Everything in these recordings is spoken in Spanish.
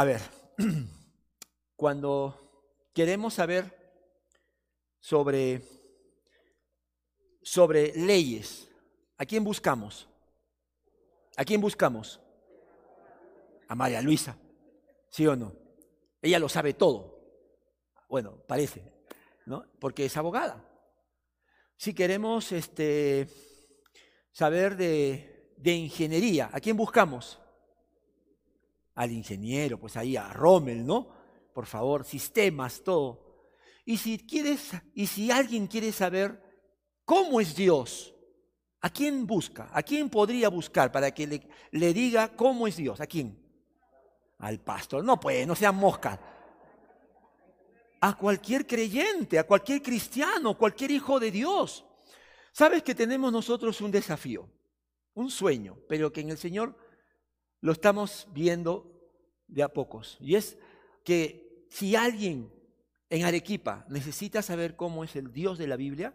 A ver, cuando queremos saber sobre, sobre leyes, ¿a quién buscamos? ¿A quién buscamos? A María Luisa, ¿sí o no? Ella lo sabe todo. Bueno, parece, ¿no? Porque es abogada. Si queremos este, saber de, de ingeniería, ¿a quién buscamos? Al ingeniero, pues ahí a Rommel, ¿no? Por favor, sistemas, todo. Y si quieres, y si alguien quiere saber cómo es Dios, ¿a quién busca? ¿A quién podría buscar para que le, diga cómo es Dios? ¿A quién? Al pastor. No puede, no sean moscas a cualquier creyente, a cualquier cristiano, cualquier hijo de Dios. Sabes que tenemos nosotros un desafío, un sueño, pero que en el Señor lo estamos viendo de a pocos. Y es que si alguien en Arequipa necesita saber cómo es el Dios de la Biblia,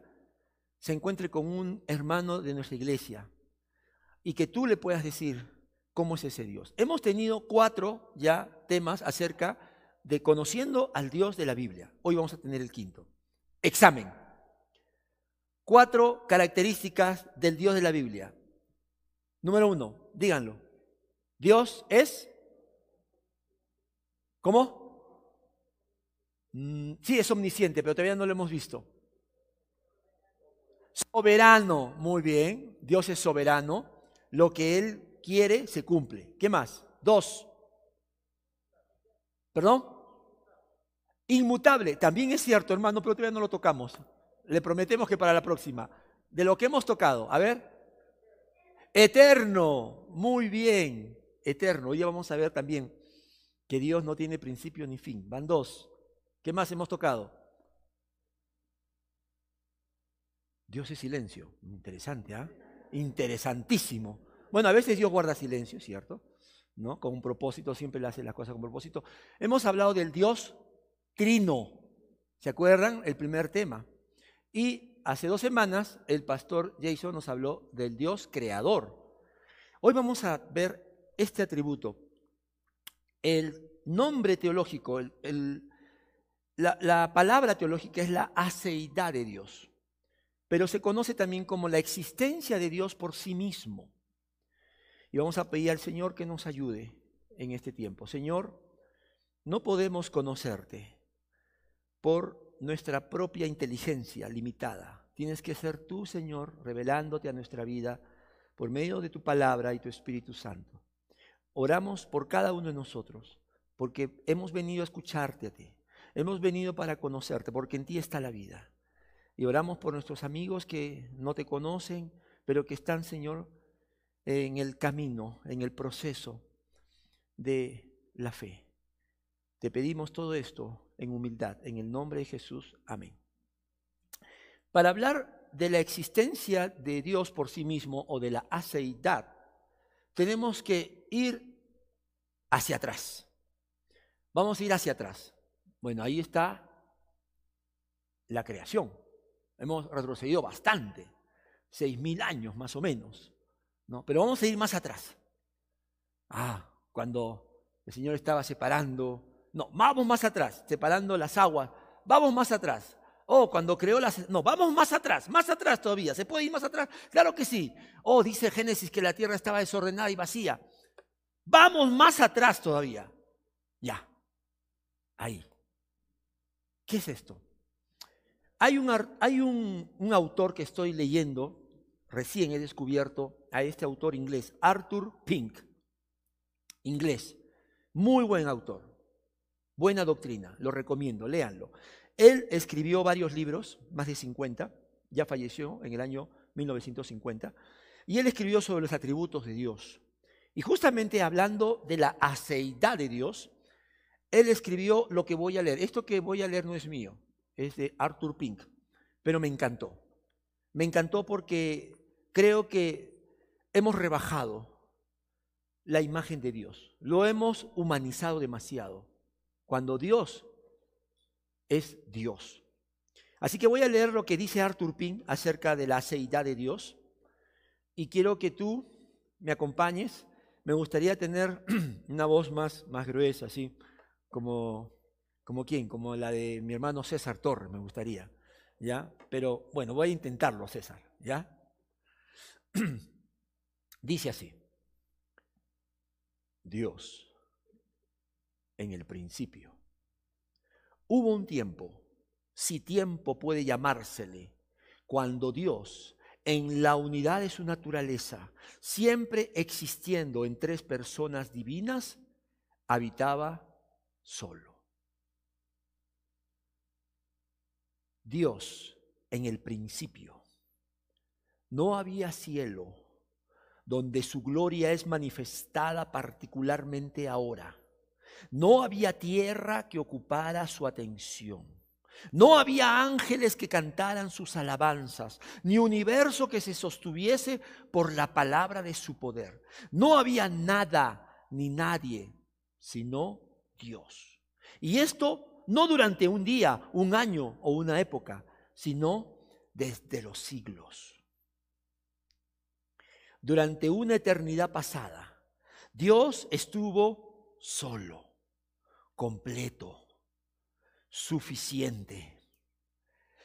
se encuentre con un hermano de nuestra iglesia y que tú le puedas decir cómo es ese Dios. Hemos tenido cuatro ya temas acerca de conociendo al Dios de la Biblia. Hoy vamos a tener el quinto. Examen. Cuatro características del Dios de la Biblia. Número uno, díganlo. Dios es... ¿Cómo? Mm, sí, es omnisciente, pero todavía no lo hemos visto. Soberano, muy bien. Dios es soberano. Lo que Él quiere se cumple. ¿Qué más? Dos. ¿Perdón? Inmutable, también es cierto, hermano, pero todavía no lo tocamos. Le prometemos que para la próxima. De lo que hemos tocado, a ver. Eterno, muy bien, eterno. Hoy vamos a ver también que Dios no tiene principio ni fin. Van dos. ¿Qué más hemos tocado? Dios es silencio. Interesante, ¿ah? Interesantísimo. Bueno, a veces Dios guarda silencio, ¿cierto? ¿No? Con un propósito, siempre le hace las cosas con propósito. Hemos hablado del Dios trino. ¿Se acuerdan? El primer tema. Y hace dos semanas el pastor Jason nos habló del Dios creador. Hoy vamos a ver este atributo. El nombre teológico, la, la palabra teológica es la aceidad de Dios, pero se conoce también como la existencia de Dios por sí mismo. Y vamos a pedir al Señor que nos ayude en este tiempo. Señor, no podemos conocerte por nuestra propia inteligencia limitada. Tienes que ser tú, Señor, revelándote a nuestra vida por medio de tu palabra y tu Espíritu Santo. Oramos por cada uno de nosotros, porque hemos venido a escucharte a ti. Hemos venido para conocerte, porque en ti está la vida. Y oramos por nuestros amigos que no te conocen, pero que están, Señor, en el camino, en el proceso de la fe. Te pedimos todo esto en humildad. En el nombre de Jesús. Amén. Para hablar de la existencia de Dios por sí mismo o de la aceidad, tenemos que ir hacia atrás. Vamos a ir hacia atrás. Bueno, ahí está la creación. Hemos retrocedido bastante, seis mil años más o menos. ¿no? Pero vamos a ir más atrás. Ah, cuando el Señor estaba separando no, vamos más atrás, separando las aguas. Vamos más atrás. Oh, cuando creó las... No, vamos más atrás, más atrás todavía. ¿Se puede ir más atrás? Claro que sí. Oh, dice Génesis que la tierra estaba desordenada y vacía. Vamos más atrás todavía. Ya. Ahí. ¿Qué es esto? Hay, un, hay un, autor que estoy leyendo, recién he descubierto a este autor inglés, Arthur Pink. Inglés. Muy buen autor. Buena doctrina, lo recomiendo, léanlo. Él escribió varios libros, más de 50, ya falleció en el año 1950, y él escribió sobre los atributos de Dios. Y justamente hablando de la aceidad de Dios, él escribió lo que voy a leer. Esto que voy a leer no es mío, es de Arthur Pink, pero me encantó. Me encantó porque creo que hemos rebajado la imagen de Dios, lo hemos humanizado demasiado cuando Dios es Dios. Así que voy a leer lo que dice Arthur Pink acerca de la aceidad de Dios y quiero que tú me acompañes me gustaría tener una voz más, más gruesa, así, como, como quién, como la de mi hermano César Torres, me gustaría, ¿ya? Pero bueno, voy a intentarlo, César, ¿ya? Dice así, Dios, en el principio, hubo un tiempo, si tiempo puede llamársele, cuando Dios en la unidad de su naturaleza, siempre existiendo en tres personas divinas, habitaba solo. Dios en el principio. No había cielo donde su gloria es manifestada particularmente ahora. No había tierra que ocupara su atención. No había ángeles que cantaran sus alabanzas, ni universo que se sostuviese por la palabra de su poder. No había nada ni nadie, sino Dios. Y esto no durante un día, un año o una época, sino desde los siglos. Durante una eternidad pasada, Dios estuvo solo, completo suficiente,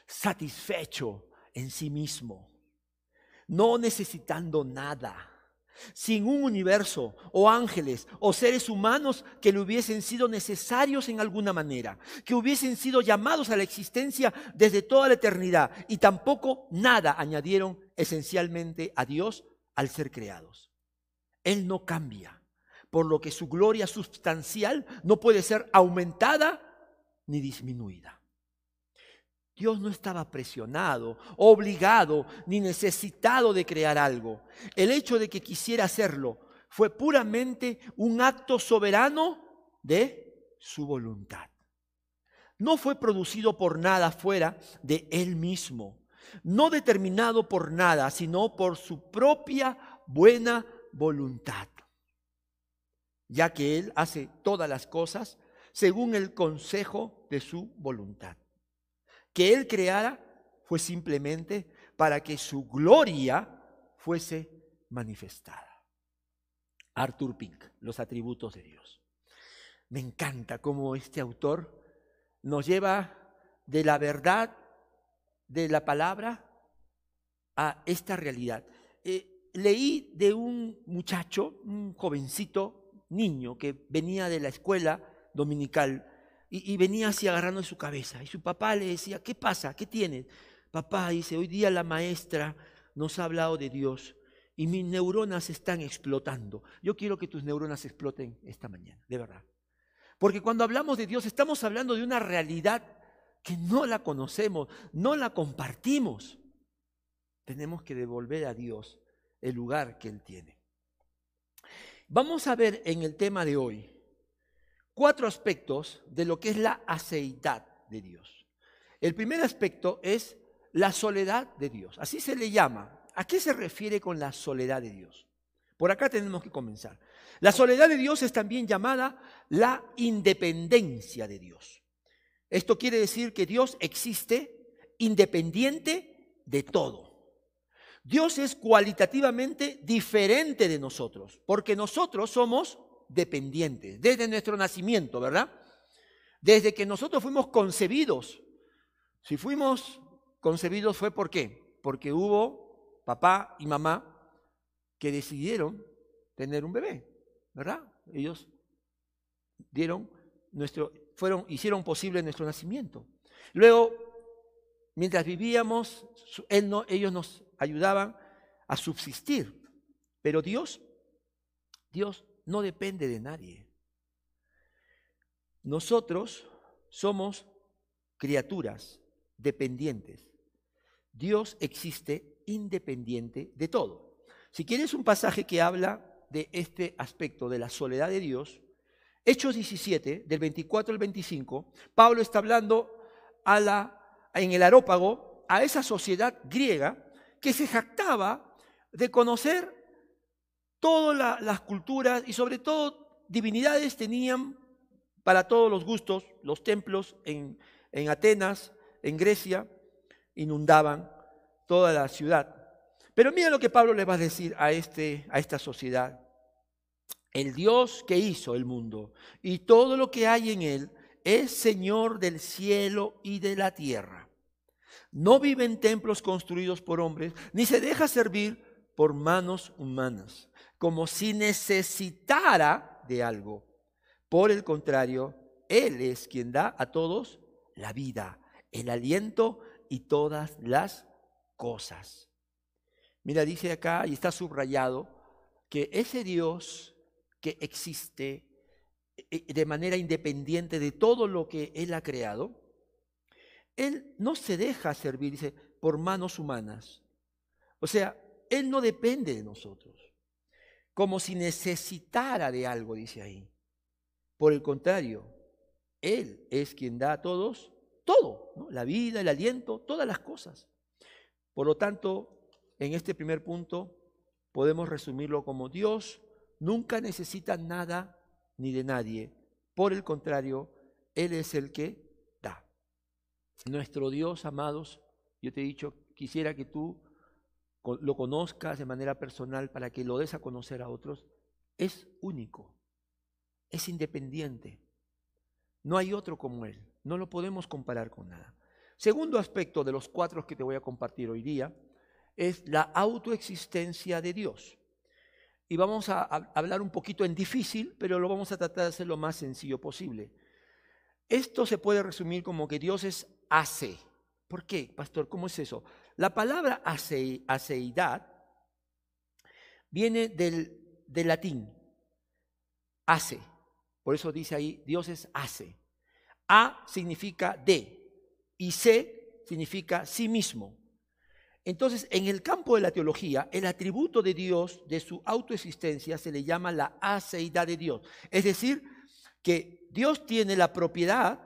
satisfecho en sí mismo, no necesitando nada, sin un universo o ángeles o seres humanos que le hubiesen sido necesarios en alguna manera, que hubiesen sido llamados a la existencia desde toda la eternidad y tampoco nada añadieron esencialmente a Dios al ser creados. Él no cambia, por lo que su gloria sustancial no puede ser aumentada ni disminuida. Dios no estaba presionado, obligado, ni necesitado de crear algo. El hecho de que quisiera hacerlo fue puramente un acto soberano de su voluntad. No fue producido por nada fuera de Él mismo, no determinado por nada, sino por su propia buena voluntad, ya que Él hace todas las cosas según el consejo de su voluntad. Que Él creara fue simplemente para que su gloria fuese manifestada. Arthur Pink, los atributos de Dios. Me encanta cómo este autor nos lleva de la verdad de la palabra a esta realidad. Eh, leí de un muchacho, un jovencito, niño, que venía de la escuela dominical y, venía así agarrando su cabeza. Y su papá le decía, ¿qué pasa? ¿Qué tienes? Papá dice, hoy día la maestra nos ha hablado de Dios y mis neuronas están explotando. Yo quiero que tus neuronas exploten esta mañana, de verdad. Porque cuando hablamos de Dios estamos hablando de una realidad que no la conocemos, no la compartimos. Tenemos que devolver a Dios el lugar que Él tiene. Vamos a ver en el tema de hoy cuatro aspectos de lo que es la aceidad de Dios. El primer aspecto es la soledad de Dios. Así se le llama. ¿A qué se refiere con la soledad de Dios? Por acá tenemos que comenzar. La soledad de Dios es también llamada la independencia de Dios. Esto quiere decir que Dios existe independiente de todo. Dios es cualitativamente diferente de nosotros, porque nosotros somos dependientes, desde nuestro nacimiento, ¿verdad? Desde que nosotros fuimos concebidos. Si fuimos concebidos fue por qué? Porque hubo papá y mamá que decidieron tener un bebé, ¿verdad? Ellos dieron nuestro, fueron, hicieron posible nuestro nacimiento. Luego, mientras vivíamos, ellos nos ayudaban a subsistir. Pero Dios, Dios no depende de nadie. Nosotros somos criaturas dependientes. Dios existe independiente de todo. Si quieres un pasaje que habla de este aspecto de la soledad de Dios, Hechos 17, del 24 al 25, Pablo está hablando a la, en el arópago a esa sociedad griega que se jactaba de conocer Todas las culturas y sobre todo divinidades tenían para todos los gustos, los templos en, en Atenas, en Grecia, inundaban toda la ciudad. Pero mira lo que Pablo le va a decir a, este, a esta sociedad. el Dios que hizo el mundo y todo lo que hay en él, es Señor del cielo y de la tierra. No vive en templos construidos por hombres, ni se deja servir por manos humanas, como si necesitara de algo. Por el contrario, Él es quien da a todos la vida, el aliento y todas las cosas. Mira, dice acá y está subrayado que ese Dios que existe eh, eh, de manera independiente de todo lo que Él ha creado, Él no se deja servir, dice, por manos humanas. O sea, Él no depende de nosotros, como si necesitara de algo, dice ahí. Por el contrario, Él es quien da a todos todo, la vida, el aliento, todas las cosas. Por lo tanto, en este primer punto podemos resumirlo como Dios nunca necesita nada ni de nadie. Por el contrario, Él es el que da. Nuestro Dios, amados, yo te he dicho, quisiera que tú lo conozcas de manera personal para que lo des a conocer a otros, es único, es independiente. No hay otro como Él. No lo podemos comparar con nada. Segundo aspecto de los cuatro que te voy a compartir hoy día es la autoexistencia de Dios. Y vamos a, hablar un poquito en difícil, pero lo vamos a tratar de hacer lo más sencillo posible. Esto se puede resumir como que Dios es hace. ¿Por qué, pastor? ¿Cómo es eso? La palabra aceidad viene del, latín, hace. Por eso dice ahí, Dios es hace. A significa de y se significa sí mismo. Entonces, en el campo de la teología, el atributo de Dios, de su autoexistencia, se le llama la aceidad de Dios. Es decir, que Dios tiene la propiedad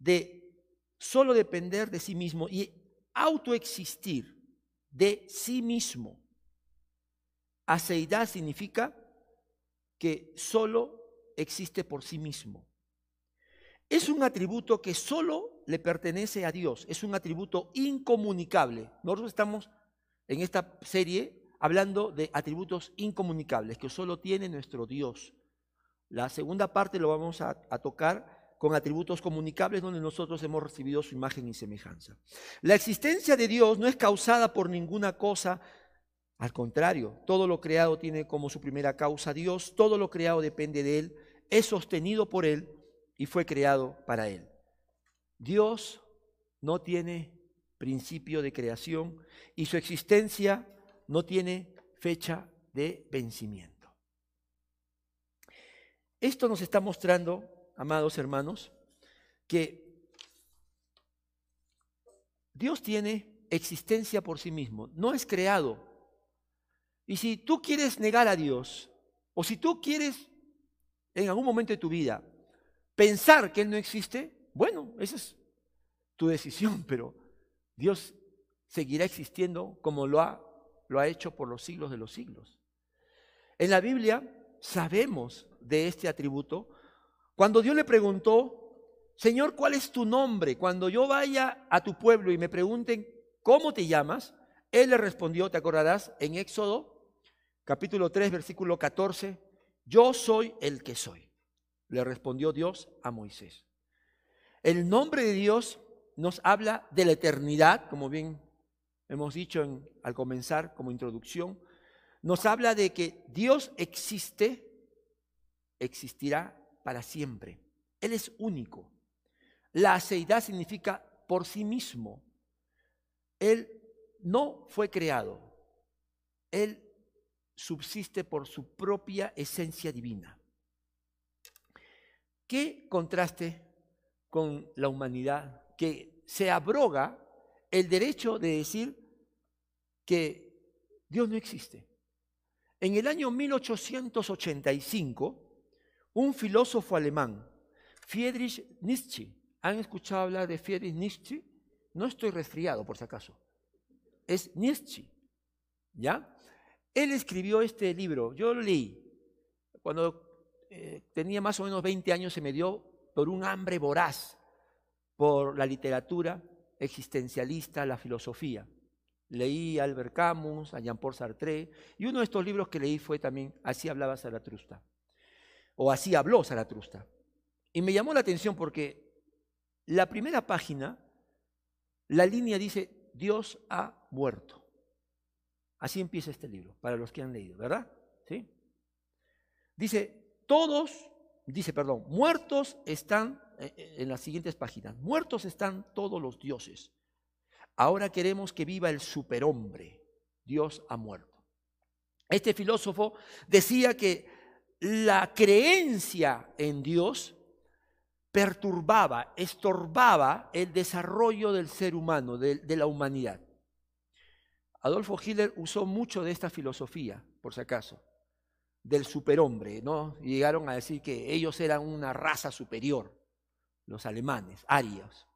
de solo depender de sí mismo y autoexistir de sí mismo. Aceidad significa que solo existe por sí mismo. Es un atributo que solo le pertenece a Dios, es un atributo incomunicable. Nosotros estamos en esta serie hablando de atributos incomunicables que solo tiene nuestro Dios. La segunda parte lo vamos a, tocar con atributos comunicables donde nosotros hemos recibido su imagen y semejanza. La existencia de Dios no es causada por ninguna cosa, al contrario, todo lo creado tiene como su primera causa Dios, todo lo creado depende de Él, es sostenido por Él y fue creado para Él. Dios no tiene principio de creación y su existencia no tiene fecha de vencimiento. Esto nos está mostrando, amados hermanos, que Dios tiene existencia por sí mismo, no es creado. Y si tú quieres negar a Dios, o si tú quieres en algún momento de tu vida pensar que Él no existe, bueno, esa es tu decisión, pero Dios seguirá existiendo como lo ha, lo ha hecho por los siglos de los siglos. En la Biblia sabemos de este atributo. Cuando Dios le preguntó, Señor, ¿cuál es tu nombre? Cuando yo vaya a tu pueblo y me pregunten, ¿cómo te llamas? Él le respondió, te acordarás, en Éxodo capítulo 3, versículo 14, yo soy el que soy le respondió Dios a Moisés. El nombre de Dios nos habla de la eternidad, como bien hemos dicho al comenzar como introducción. Nos habla de que Dios existe, existirá para siempre. Él es único. La aceidad significa por sí mismo. Él no fue creado. Él subsiste por su propia esencia divina. ¿Qué contraste con la humanidad que se abroga el derecho de decir que Dios no existe? En el año 1885, un filósofo alemán, Friedrich Nietzsche, ¿han escuchado hablar de Friedrich Nietzsche? No estoy resfriado, por si acaso. Es Nietzsche, ¿ya? Él escribió este libro, yo lo leí. Cuando eh, tenía más o menos 20 años, se me dio por un hambre voraz por la literatura existencialista, la filosofía. Leí a Albert Camus, a Jean-Paul Sartre, y uno de estos libros que leí fue también Así hablaba Zaratrusta. O así habló Zaratrusta. Y me llamó la atención porque la primera página, la línea dice, Dios ha muerto. Así empieza este libro, para los que han leído, ¿verdad? ¿Sí? Dice, todos, dice, perdón, muertos están, eh, eh, en las siguientes páginas, muertos están todos los dioses. Ahora queremos que viva el superhombre. Dios ha muerto. Este filósofo decía que la creencia en Dios perturbaba, estorbaba el desarrollo del ser humano, de, la humanidad. Adolfo Hitler usó mucho de esta filosofía, por si acaso, del superhombre, ¿no? llegaron a decir que ellos eran una raza superior, los alemanes, arios.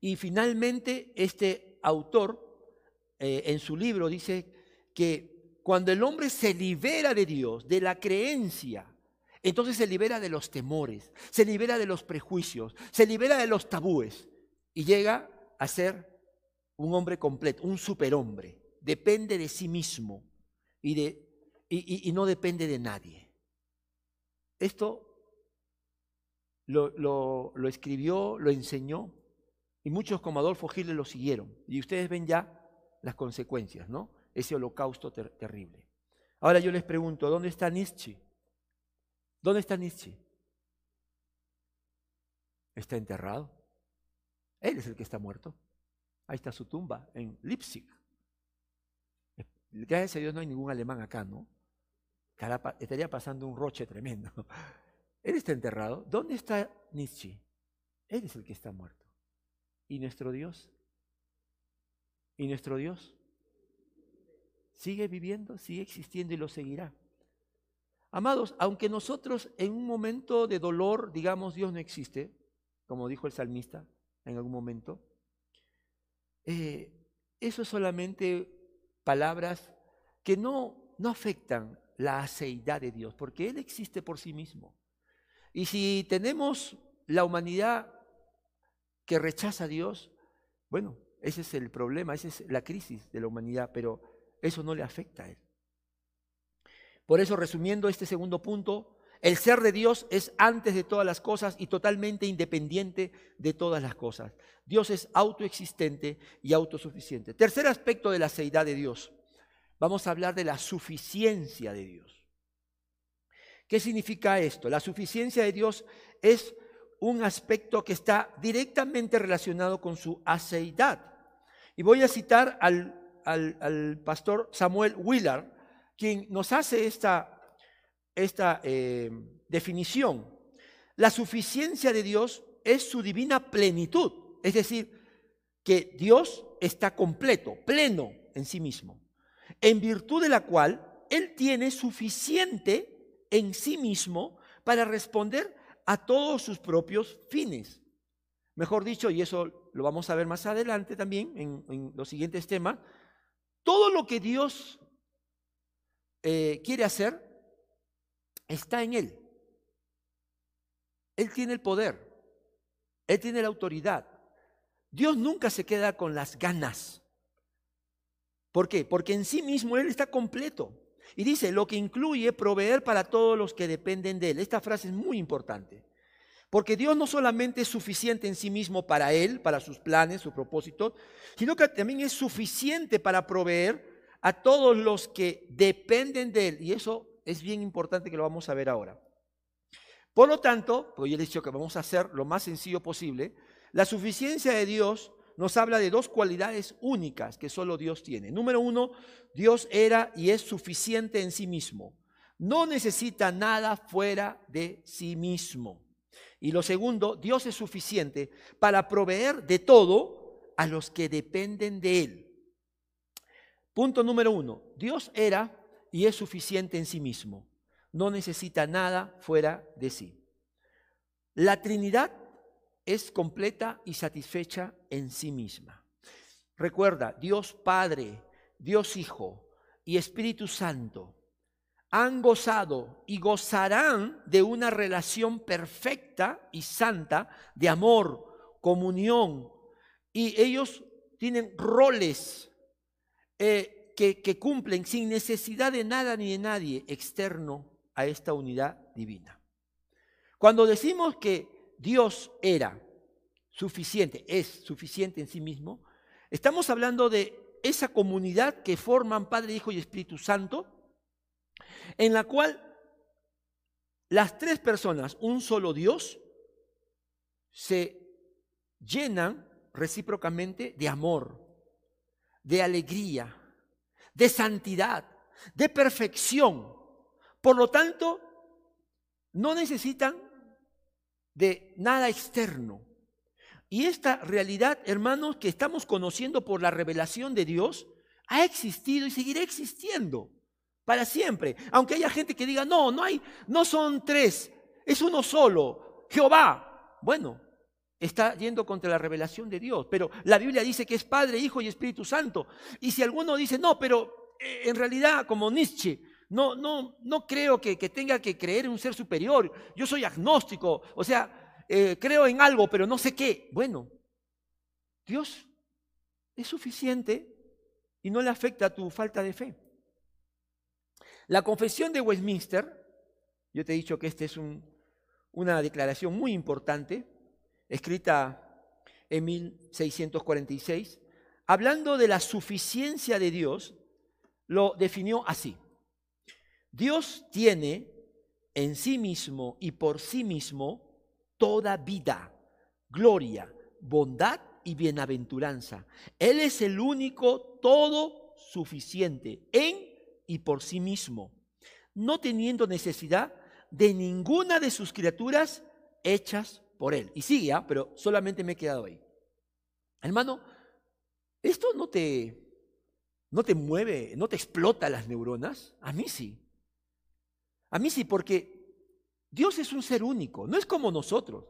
Y finalmente este autor eh, en su libro dice que cuando el hombre se libera de Dios, de la creencia, entonces se libera de los temores, se libera de los prejuicios, se libera de los tabúes y llega a ser un hombre completo, un superhombre. Depende de sí mismo y, de, y, no depende de nadie. Esto lo, lo escribió, lo enseñó y muchos como Adolfo Hitler lo siguieron. Y ustedes ven ya las consecuencias, ¿no? Ese holocausto terrible. Ahora yo les pregunto, ¿dónde está Nietzsche? ¿Dónde está Nietzsche? Está enterrado. Él es el que está muerto. Ahí está su tumba, en Leipzig. Gracias a Dios no hay ningún alemán acá, ¿no? Estaría pasando un roche tremendo. Él está enterrado. ¿Dónde está Nietzsche? Él es el que está muerto. ¿Y nuestro Dios? ¿Y nuestro Dios? Sigue viviendo, sigue existiendo y lo seguirá. Amados, aunque nosotros en un momento de dolor digamos Dios no existe, como dijo el salmista en algún momento, eh, eso es solamente palabras que no, no afectan la aceidad de Dios, porque Él existe por sí mismo. Y si tenemos la humanidad que rechaza a Dios, bueno, ese es el problema, esa es la crisis de la humanidad, pero eso no le afecta a él. Por eso, resumiendo este segundo punto, el ser de Dios es antes de todas las cosas y totalmente independiente de todas las cosas. Dios es autoexistente y autosuficiente. Tercer aspecto de la seidad de Dios. Vamos a hablar de la suficiencia de Dios. ¿Qué significa esto? La suficiencia de Dios es un aspecto que está directamente relacionado con su aceidad. Y voy a citar al, pastor Samuel Willard, quien nos hace esta, esta eh, definición. La suficiencia de Dios es su divina plenitud, es decir, que Dios está completo, pleno en sí mismo, en virtud de la cual Él tiene suficiente en sí mismo para responder a todos sus propios fines. Mejor dicho, y eso lo vamos a ver más adelante también en, los siguientes temas, todo lo que Dios eh, quiere hacer está en Él. Él tiene el poder, Él tiene la autoridad. Dios nunca se queda con las ganas. ¿Por qué? Porque en sí mismo Él está completo. Y dice, lo que incluye proveer para todos los que dependen de Él. Esta frase es muy importante. Porque Dios no solamente es suficiente en sí mismo para Él, para sus planes, sus propósitos, sino que también es suficiente para proveer a todos los que dependen de Él. Y eso es bien importante que lo vamos a ver ahora. Por lo tanto, pues yo he dicho que vamos a hacer lo más sencillo posible, la suficiencia de Dios nos habla de dos cualidades únicas que solo Dios tiene. Número uno, Dios era y es suficiente en sí mismo. No necesita nada fuera de sí mismo. Y lo segundo, Dios es suficiente para proveer de todo a los que dependen de Él. Punto número uno, Dios era y es suficiente en sí mismo. No necesita nada fuera de sí. La Trinidad es completa y satisfecha en sí misma. Recuerda, Dios Padre, Dios Hijo y Espíritu Santo han gozado y gozarán de una relación perfecta y santa de amor, comunión, y ellos tienen roles eh, que, que cumplen sin necesidad de nada ni de nadie externo a esta unidad divina. Cuando decimos que Dios era suficiente, es suficiente en sí mismo, estamos hablando de esa comunidad que forman Padre, Hijo y Espíritu Santo, en la cual las tres personas, un solo Dios, se llenan recíprocamente de amor, de alegría, de santidad, de perfección. Por lo tanto, no necesitan de nada externo. Y esta realidad, hermanos, que estamos conociendo por la revelación de Dios, ha existido y seguirá existiendo para siempre. Aunque haya gente que diga, no, no hay, no son tres, es uno solo, Jehová. Bueno, está yendo contra la revelación de Dios, pero la Biblia dice que es Padre, Hijo y Espíritu Santo. Y si alguno dice, no, pero eh, en realidad, como Nietzsche, no, no, no creo que, tenga que creer en un ser superior, yo soy agnóstico, o sea, eh, creo en algo, pero no sé qué. Bueno, Dios es suficiente y no le afecta tu falta de fe. La confesión de Westminster, yo te he dicho que esta es una declaración muy importante, escrita en 1646, hablando de la suficiencia de Dios, lo definió así. Dios tiene en sí mismo y por sí mismo toda vida, gloria, bondad y bienaventuranza. Él es el único todo suficiente en y por sí mismo, no teniendo necesidad de ninguna de sus criaturas hechas por Él. Y sigue, ¿ah? pero solamente me he quedado ahí. Hermano, ¿esto no te, no te mueve, no te explota las neuronas? A mí sí. A mí sí, porque Dios es un ser único, no es como nosotros.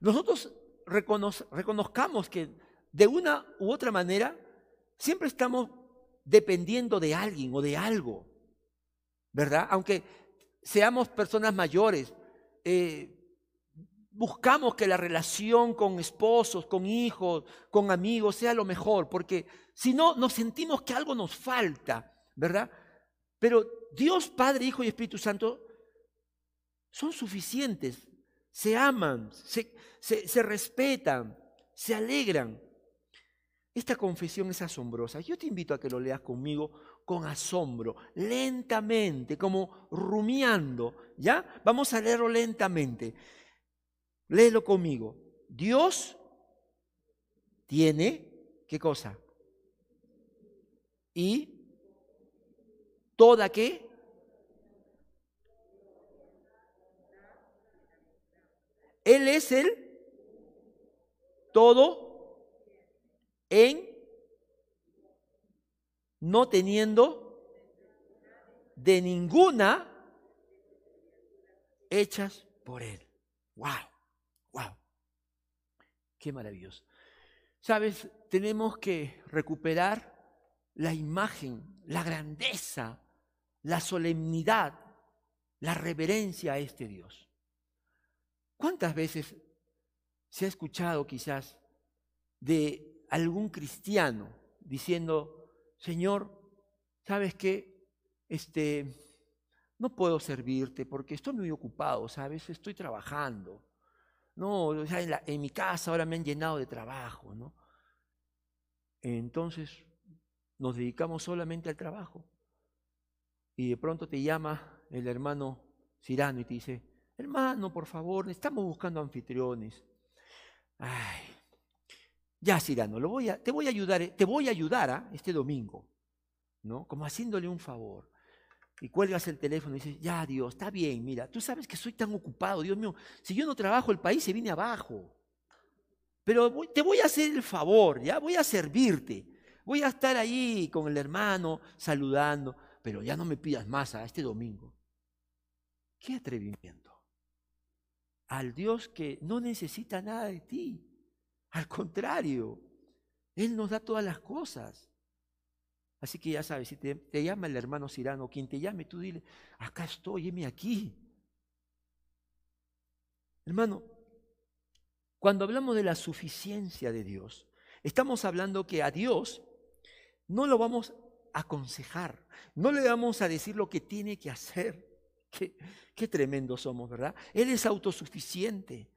Nosotros reconozcamos que de una u otra manera siempre estamos dependiendo de alguien o de algo, ¿verdad? Aunque seamos personas mayores, eh, buscamos que la relación con esposos, con hijos, con amigos sea lo mejor, porque si no, nos sentimos que algo nos falta, ¿verdad? Pero Dios, Padre, Hijo y Espíritu Santo son suficientes, se aman, se, se respetan, se alegran. Esta confesión es asombrosa. Yo te invito a que lo leas conmigo con asombro, lentamente, como rumiando. ¿Ya? Vamos a leerlo lentamente. Léelo conmigo. Dios tiene, ¿qué cosa? Y toda qué? Él es el todo en no teniendo de ninguna hechas por Él. ¡Wow! ¡Wow! ¡Qué maravilloso! Sabes, tenemos que recuperar la imagen, la grandeza, la solemnidad, la reverencia a este Dios. ¿Cuántas veces se ha escuchado quizás de algún cristiano diciendo, Señor, ¿sabes qué? Este, no puedo servirte porque estoy muy ocupado, ¿sabes? Estoy trabajando. No, o sea, en, en mi casa ahora me han llenado de trabajo, ¿no? Entonces nos dedicamos solamente al trabajo. Y de pronto te llama el hermano Cirano y te dice, hermano, por favor, estamos buscando anfitriones. Ay, ya, Cirano, lo voy a, te voy a ayudar, eh, te voy a ¿ah? este domingo, ¿no? Como haciéndole un favor. Y cuelgas el teléfono y dices, ya Dios, está bien, mira, tú sabes que soy tan ocupado, Dios mío, si yo no trabajo el país se viene abajo. Pero te voy a hacer el favor, ya voy a servirte. Voy a estar ahí con el hermano saludando, pero ya no me pidas más a ¿ah? este domingo. Qué atrevimiento. Al Dios que no necesita nada de ti. Al contrario, Él nos da todas las cosas. Así que ya sabes, si te, llama el hermano Cirano, quien te llame, tú dile, acá estoy, heme aquí. Hermano, cuando hablamos de la suficiencia de Dios, estamos hablando que a Dios no lo vamos a aconsejar, no le vamos a decir lo que tiene que hacer, Qué, qué tremendo somos, ¿verdad? Él es autosuficiente,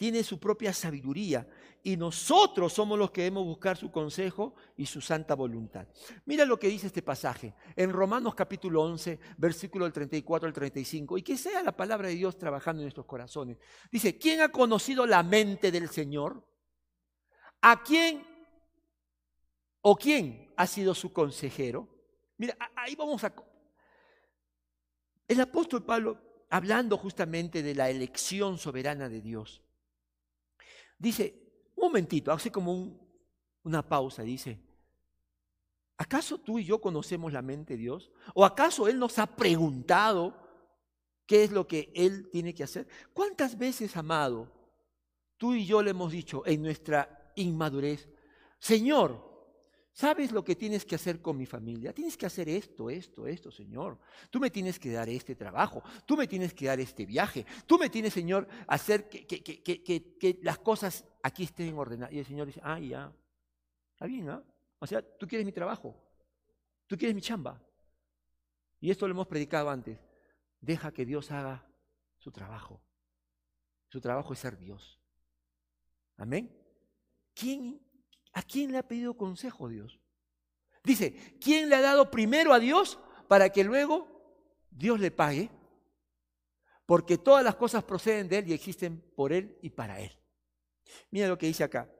tiene su propia sabiduría y nosotros somos los que debemos buscar su consejo y su santa voluntad. Mira lo que dice este pasaje en Romanos capítulo 11, versículo del 34 al 35, y que sea la palabra de Dios trabajando en nuestros corazones. Dice, ¿quién ha conocido la mente del Señor? ¿A quién o quién ha sido su consejero? Mira, ahí vamos a... El apóstol Pablo, hablando justamente de la elección soberana de Dios, dice, un momentito, hace como una pausa, dice, ¿acaso tú y yo conocemos la mente de Dios? ¿O acaso Él nos ha preguntado qué es lo que Él tiene que hacer? ¿Cuántas veces, amado, tú y yo le hemos dicho en nuestra inmadurez, Señor, ¿Sabes lo que tienes que hacer con mi familia? Tienes que hacer esto, esto, esto, Señor. Tú me tienes que dar este trabajo. Tú me tienes que dar este viaje. Tú me tienes, Señor, hacer que, que, las cosas aquí estén ordenadas. Y el Señor dice, ah, ya. Está bien, ¿ah? O sea, tú quieres mi trabajo. Tú quieres mi chamba. Y esto lo hemos predicado antes. Deja que Dios haga su trabajo. Su trabajo es ser Dios. Amén. ¿Quién ¿A quién le ha pedido consejo Dios? Dice, ¿quién le ha dado primero a Dios para que luego Dios le pague? Porque todas las cosas proceden de Él y existen por Él y para Él. Mira lo que dice acá.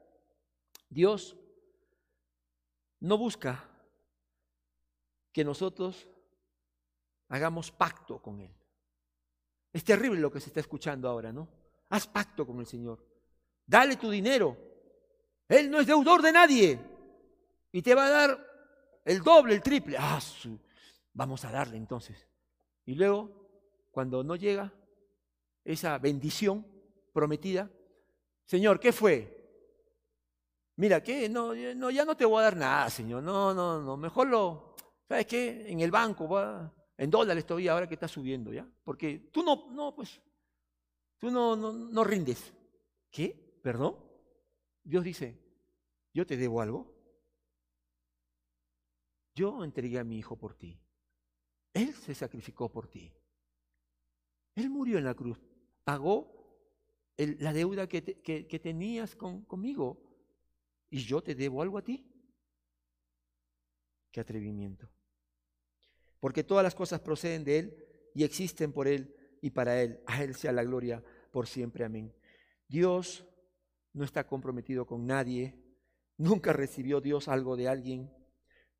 Dios no busca que nosotros hagamos pacto con Él. Es terrible lo que se está escuchando ahora, ¿no? Haz pacto con el Señor. Dale tu dinero, él no es deudor de nadie. Y te va a dar el doble, el triple. Ah, vamos a darle entonces. Y luego, cuando no llega esa bendición prometida, Señor, ¿qué fue? Mira, ¿qué? No, no, ya no te voy a dar nada, Señor. No, no, no. Mejor lo, ¿sabes qué? En el banco, en dólares todavía, ahora que está subiendo, ¿ya? Porque tú no, no, pues, tú no, no, no rindes. ¿Qué? ¿Perdón? Dios dice, ¿yo te debo algo? Yo entregué a mi hijo por ti. Él se sacrificó por ti. Él murió en la cruz. Pagó la deuda que, tenías conmigo. ¿Y yo te debo algo a ti? Qué atrevimiento. Porque todas las cosas proceden de Él y existen por Él y para Él. A Él sea la gloria por siempre. Amén. Dios no está comprometido con nadie, nunca recibió Dios algo de alguien,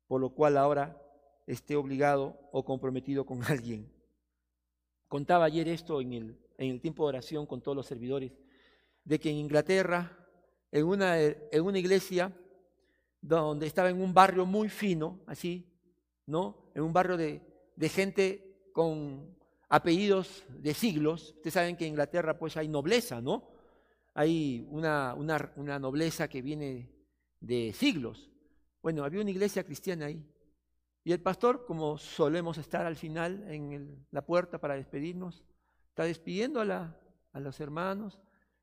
por lo cual ahora esté obligado o comprometido con alguien. Contaba ayer esto en el, en el tiempo de oración con todos los servidores, de que en Inglaterra, en una, en una iglesia donde estaba en un barrio muy fino, así, ¿no? En un barrio de, de gente con apellidos de siglos. Ustedes saben que en Inglaterra pues hay nobleza, ¿no? hay una, una, nobleza que viene de siglos. Bueno, había una iglesia cristiana ahí. Y el pastor, como solemos estar al final en la puerta para despedirnos, está despidiendo a, la, a los hermanos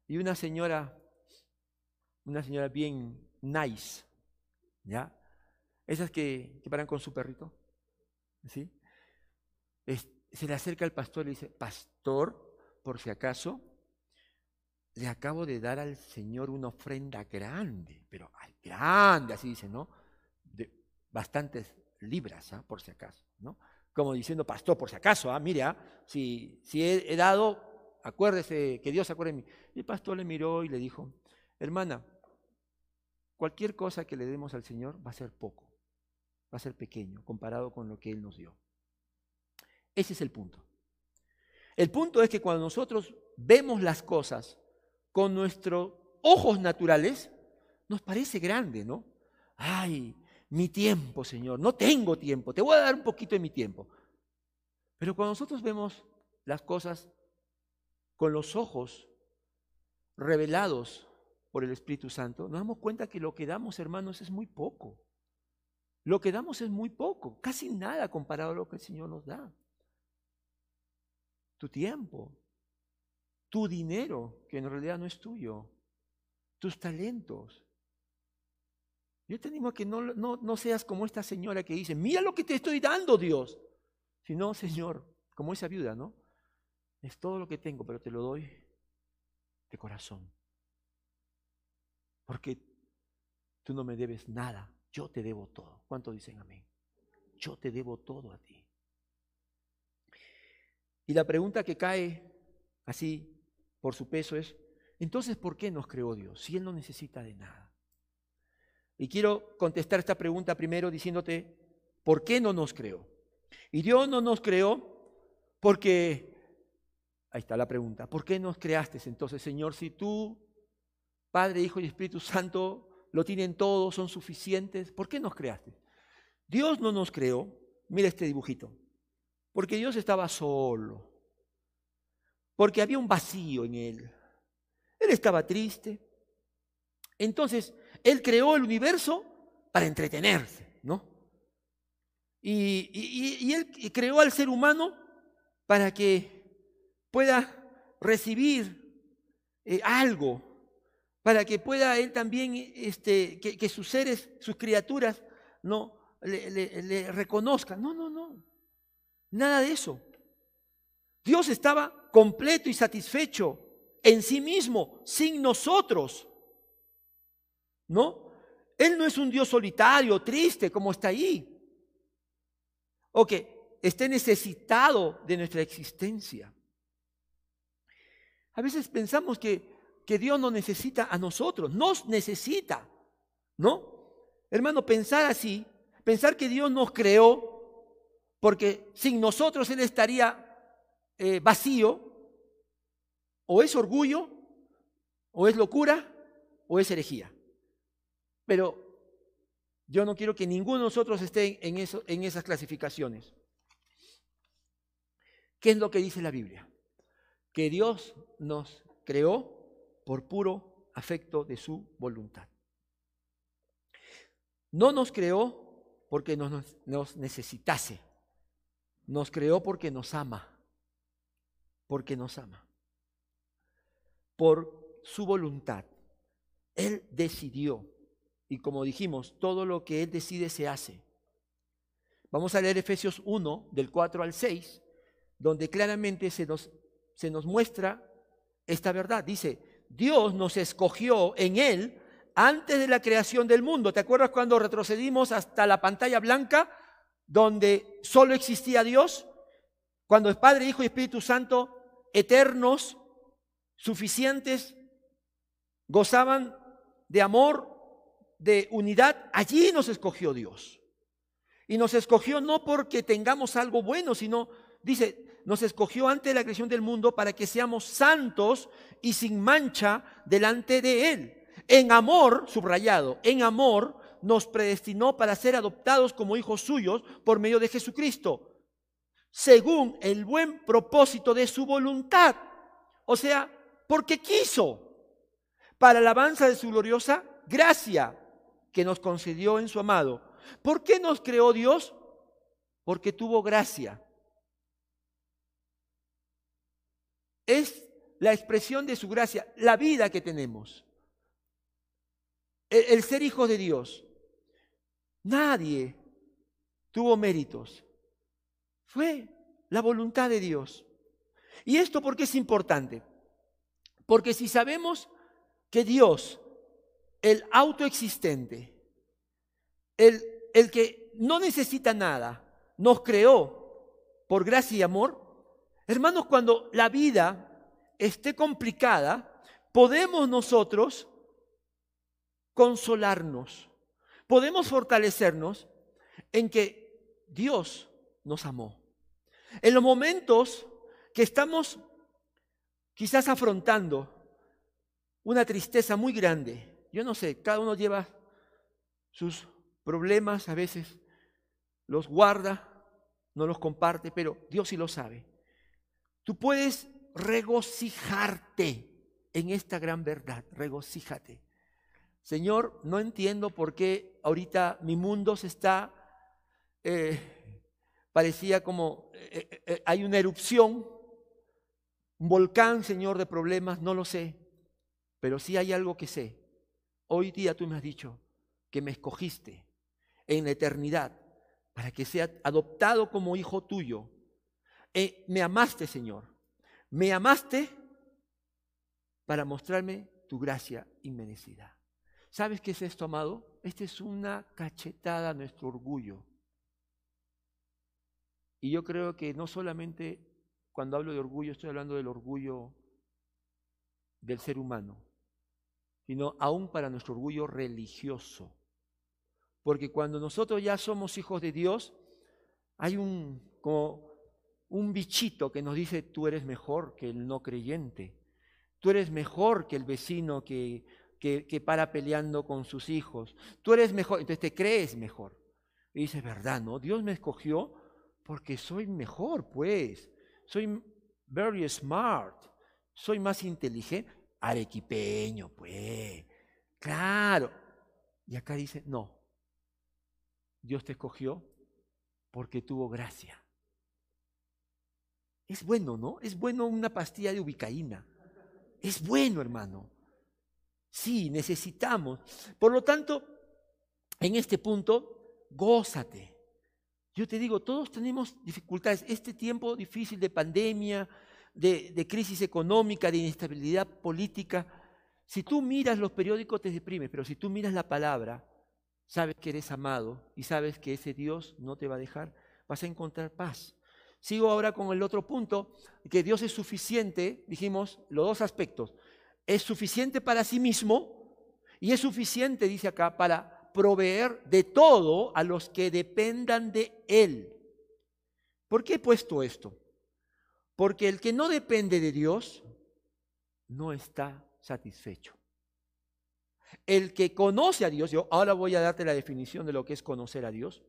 y una señora, una señora bien nice, ¿ya? Esas que, que paran con su perrito, ¿sí? se le acerca al pastor y le dice, pastor, por si acaso, le acabo de dar al Señor una ofrenda grande, pero grande, así dice, ¿no? De bastantes libras, ¿ah? por si acaso, ¿no? Como diciendo, pastor, por si acaso, ¿ah? mire, si, si he, dado, acuérdese, que Dios se acuerde de mí. Y el pastor le miró y le dijo, hermana, cualquier cosa que le demos al Señor va a ser poco, va a ser pequeño comparado con lo que Él nos dio. Ese es el punto. El punto es que cuando nosotros vemos las cosas con nuestros ojos naturales, nos parece grande, ¿no? Ay, mi tiempo, Señor, no tengo tiempo, te voy a dar un poquito de mi tiempo. Pero cuando nosotros vemos las cosas con los ojos revelados por el Espíritu Santo, nos damos cuenta que lo que damos, hermanos, es muy poco. Lo que damos es muy poco, casi nada comparado a lo que el Señor nos da. Tu tiempo, tu dinero, que en realidad no es tuyo, tus talentos. Yo te animo a que no, no, no seas como esta señora que dice, mira lo que te estoy dando, Dios. Sino, Señor, como esa viuda, ¿no? es todo lo que tengo, pero te lo doy de corazón. Porque tú no me debes nada, yo te debo todo. ¿Cuánto dicen amén? Yo te debo todo a ti. Y la pregunta que cae así por su peso es, entonces, ¿por qué nos creó Dios si Él no necesita de nada? Y quiero contestar esta pregunta primero diciéndote, ¿por qué no nos creó? Y Dios no nos creó porque, ahí está la pregunta, ¿por qué nos creaste entonces, Señor, si tú, Padre, Hijo y Espíritu Santo, lo tienen todo, son suficientes, ¿por qué nos creaste? Dios no nos creó, mira este dibujito, porque Dios estaba solo, porque había un vacío en Él. Él estaba triste. Entonces, Él creó el universo para entretenerse, ¿no? Y, Él creó al ser humano para que pueda recibir eh, algo, para que pueda Él también, este, que, sus seres, sus criaturas, no le, le reconozcan. No, no, no. Nada de eso. Dios estaba completo y satisfecho en sí mismo, sin nosotros. ¿No? Él no es un Dios solitario, triste, como está ahí. O que esté necesitado de nuestra existencia. A veces pensamos que, que Dios no necesita a nosotros, nos necesita. ¿No? Hermano, pensar así, pensar que Dios nos creó porque sin nosotros Él estaría eh, vacío, o es orgullo, o es locura, o es herejía. Pero yo no quiero que ninguno de nosotros esté en, en esas clasificaciones. ¿Qué es lo que dice la Biblia? Que Dios nos creó por puro afecto de su voluntad. No nos creó porque nos necesitase. Nos creó porque nos ama. Porque nos ama por su voluntad. Él decidió. Y como dijimos, todo lo que Él decide se hace. Vamos a leer Efesios 1, del 4 al 6, donde claramente se nos, se nos muestra esta verdad. Dice, Dios nos escogió en Él antes de la creación del mundo. ¿Te acuerdas cuando retrocedimos hasta la pantalla blanca, donde solo existía Dios? Cuando es Padre, Hijo y Espíritu Santo, eternos, suficientes, gozaban de amor, de unidad, allí nos escogió Dios. Y nos escogió no porque tengamos algo bueno, sino, dice, nos escogió antes de la creación del mundo para que seamos santos y sin mancha delante de Él. En amor, subrayado, en amor nos predestinó para ser adoptados como hijos suyos por medio de Jesucristo, según el buen propósito de su voluntad. O sea, porque quiso, para alabanza de su gloriosa gracia que nos concedió en su amado. ¿Por qué nos creó Dios? Porque tuvo gracia. Es la expresión de su gracia, la vida que tenemos. El, ser hijo de Dios. Nadie tuvo méritos. Fue la voluntad de Dios. ¿Y esto por qué es importante? Porque si sabemos que Dios, el autoexistente, el, el que no necesita nada, nos creó por gracia y amor, hermanos, cuando la vida esté complicada, podemos nosotros consolarnos, podemos fortalecernos en que Dios nos amó. En los momentos que estamos quizás afrontando una tristeza muy grande. Yo no sé, cada uno lleva sus problemas, a veces los guarda, no los comparte, pero Dios sí lo sabe. Tú puedes regocijarte en esta gran verdad, regocíjate. Señor, no entiendo por qué ahorita mi mundo se está, eh, parecía como, eh, eh, hay una erupción, un volcán, Señor, de problemas, no lo sé. Pero sí hay algo que sé. Hoy día tú me has dicho que me escogiste en la eternidad para que sea adoptado como hijo tuyo. Eh, me amaste, Señor. Me amaste para mostrarme tu gracia inmerecida. ¿Sabes qué es esto, amado? Esta es una cachetada a nuestro orgullo. Y yo creo que no solamente cuando hablo de orgullo estoy hablando del orgullo del ser humano, sino aún para nuestro orgullo religioso. Porque cuando nosotros ya somos hijos de Dios, hay un, como un bichito que nos dice, tú eres mejor que el no creyente, tú eres mejor que el vecino que, que, para peleando con sus hijos, tú eres mejor, entonces te crees mejor. Y dices, verdad, ¿no? Dios me escogió porque soy mejor, pues, soy very smart, soy más inteligente, arequipeño, pues, claro. Y acá dice, no, Dios te escogió porque tuvo gracia. Es bueno, ¿no? Es bueno una pastilla de ubicaína. Es bueno, hermano. Sí, necesitamos. Por lo tanto, en este punto, gózate. Yo te digo, todos tenemos dificultades. Este tiempo difícil de pandemia, de, crisis económica, de inestabilidad política, si tú miras los periódicos te deprimes, pero si tú miras la palabra, sabes que eres amado y sabes que ese Dios no te va a dejar, vas a encontrar paz. Sigo ahora con el otro punto, que Dios es suficiente, dijimos, los dos aspectos. Es suficiente para sí mismo y es suficiente, dice acá, para proveer de todo a los que dependan de Él. ¿Por qué he puesto esto? Porque el que no depende de Dios no está satisfecho. El que conoce a Dios, yo ahora voy a darte la definición de lo que es conocer a Dios,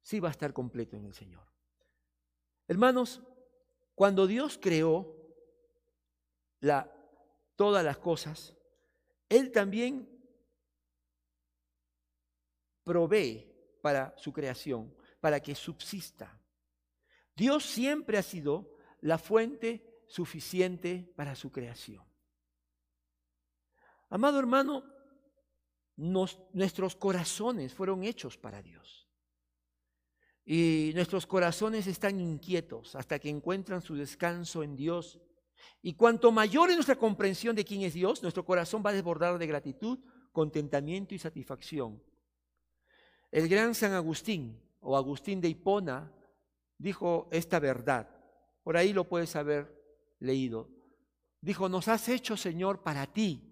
sí va a estar completo en el Señor. Hermanos, cuando Dios creó la, todas las cosas, Él también provee para su creación, para que subsista. Dios siempre ha sido la fuente suficiente para su creación. Amado hermano, nuestros corazones fueron hechos para Dios. Y nuestros corazones están inquietos hasta que encuentran su descanso en Dios. Y cuanto mayor es nuestra comprensión de quién es Dios, nuestro corazón va a desbordar de gratitud, contentamiento y satisfacción. El gran San Agustín o Agustín de Hipona dijo esta verdad. Por ahí lo puedes haber leído. Dijo, nos has hecho, Señor, para ti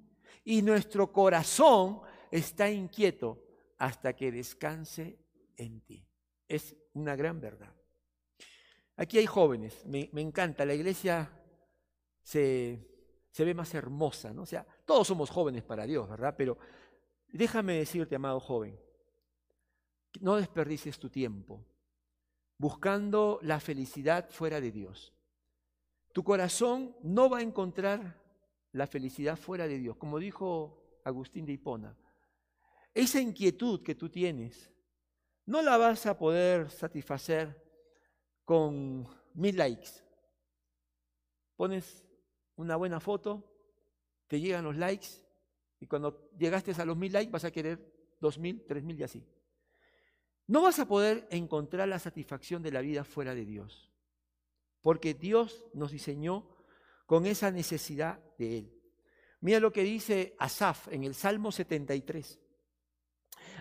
y nuestro corazón está inquieto hasta que descanse en ti. Es una gran verdad. Aquí hay jóvenes, me, encanta, la iglesia se, se, ve más hermosa, ¿no? O sea, todos somos jóvenes para Dios, ¿verdad? Pero déjame decirte, amado joven, no desperdicies tu tiempo buscando la felicidad fuera de Dios. Tu corazón no va a encontrar la felicidad fuera de Dios. Como dijo Agustín de Hipona, esa inquietud que tú tienes no la vas a poder satisfacer con mil likes. Pones una buena foto, te llegan los likes y cuando llegaste a los mil likes vas a querer dos mil, tres mil y así. No vas a poder encontrar la satisfacción de la vida fuera de Dios, porque Dios nos diseñó con esa necesidad de Él. Mira lo que dice Asaf en el Salmo 73.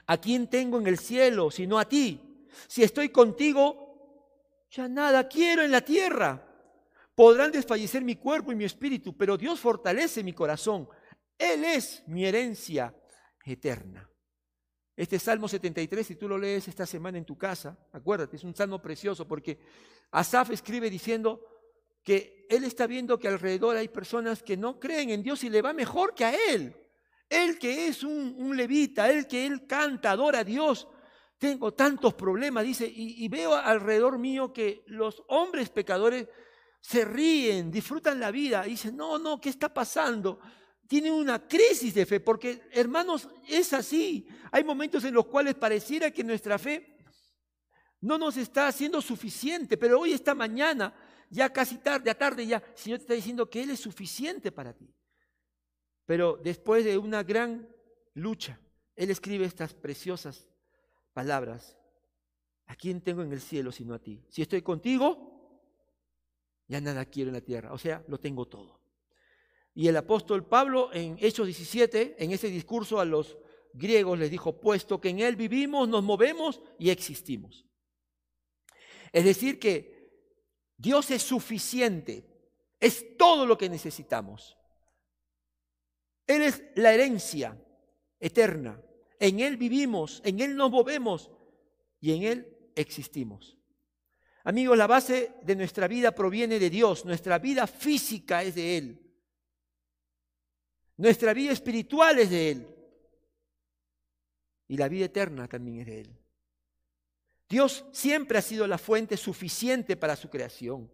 ¿A quién tengo en el cielo sino a ti? Si estoy contigo, ya nada quiero en la tierra. Podrán desfallecer mi cuerpo y mi espíritu, pero Dios fortalece mi corazón. Él es mi herencia eterna. Este Salmo 73, si tú lo lees esta semana en tu casa, acuérdate, es un salmo precioso porque Asaf escribe diciendo, que él está viendo que alrededor hay personas que no creen en Dios y le va mejor que a él. Él que es un, levita, él que él canta, adora a Dios. Tengo tantos problemas, dice, y, veo alrededor mío que los hombres pecadores se ríen, disfrutan la vida. Y dicen, no, no, ¿qué está pasando? Tienen una crisis de fe, porque hermanos, es así. Hay momentos en los cuales pareciera que nuestra fe no nos está haciendo suficiente, pero hoy, esta mañana, ya casi tarde, a tarde ya, el Señor te está diciendo que Él es suficiente para ti. Pero después de una gran lucha, Él escribe estas preciosas palabras. ¿A quién tengo en el cielo sino a ti? Si estoy contigo, ya nada quiero en la tierra. O sea, lo tengo todo. Y el apóstol Pablo en Hechos 17, en ese discurso a los griegos les dijo, puesto que en Él vivimos, nos movemos y existimos. Es decir, que Dios es suficiente, es todo lo que necesitamos. Él es la herencia eterna. En Él vivimos, en Él nos movemos y en Él existimos. Amigos, la base de nuestra vida proviene de Dios, nuestra vida física es de Él. Nuestra vida espiritual es de Él. Y la vida eterna también es de Él. Dios siempre ha sido la fuente suficiente para su creación.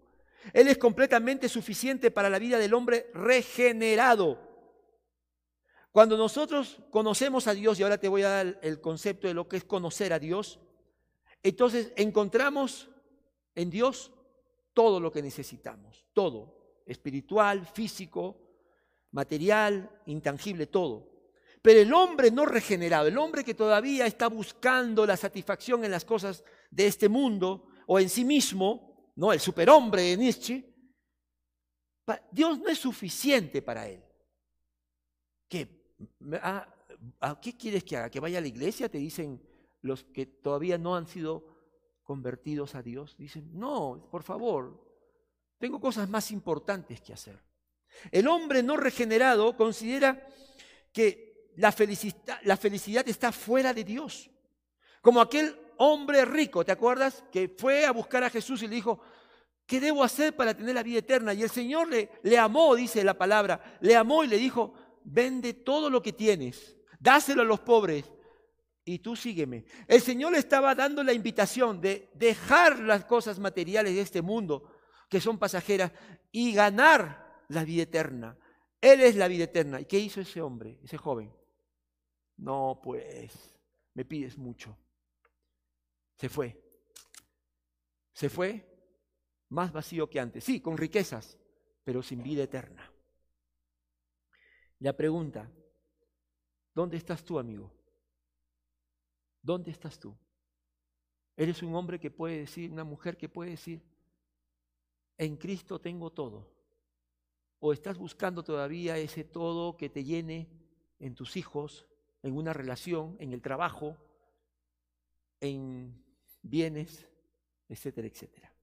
Él es completamente suficiente para la vida del hombre regenerado. Cuando nosotros conocemos a Dios, y ahora te voy a dar el concepto de lo que es conocer a Dios, entonces encontramos en Dios todo lo que necesitamos, todo, espiritual, físico, material, intangible, todo. Pero el hombre no regenerado, el hombre que todavía está buscando la satisfacción en las cosas de este mundo o en sí mismo, ¿no? El superhombre de Nietzsche, Dios no es suficiente para él. ¿Qué? Ah, ah, ¿Qué quieres que haga? ¿Que vaya a la iglesia? Te dicen los que todavía no han sido convertidos a Dios. Dicen, no, por favor, tengo cosas más importantes que hacer. El hombre no regenerado considera que la felicidad, está fuera de Dios. Como aquel hombre rico, ¿te acuerdas? Que fue a buscar a Jesús y le dijo, ¿qué debo hacer para tener la vida eterna? Y el Señor le, le amó, dice la palabra, le amó y le dijo, vende todo lo que tienes, dáselo a los pobres y tú sígueme. El Señor le estaba dando la invitación de dejar las cosas materiales de este mundo, que son pasajeras, y ganar la vida eterna. Él es la vida eterna. ¿Y qué hizo ese hombre, ese joven? No, pues, me pides mucho. Se fue. Se fue más vacío que antes. Sí, con riquezas, pero sin vida eterna. La pregunta, ¿dónde estás tú, amigo? ¿Dónde estás tú? Eres un hombre que puede decir, una mujer que puede decir, en Cristo tengo todo. ¿O estás buscando todavía ese todo que te llene en tus hijos, en una relación, en el trabajo, en bienes, etcétera, etcétera?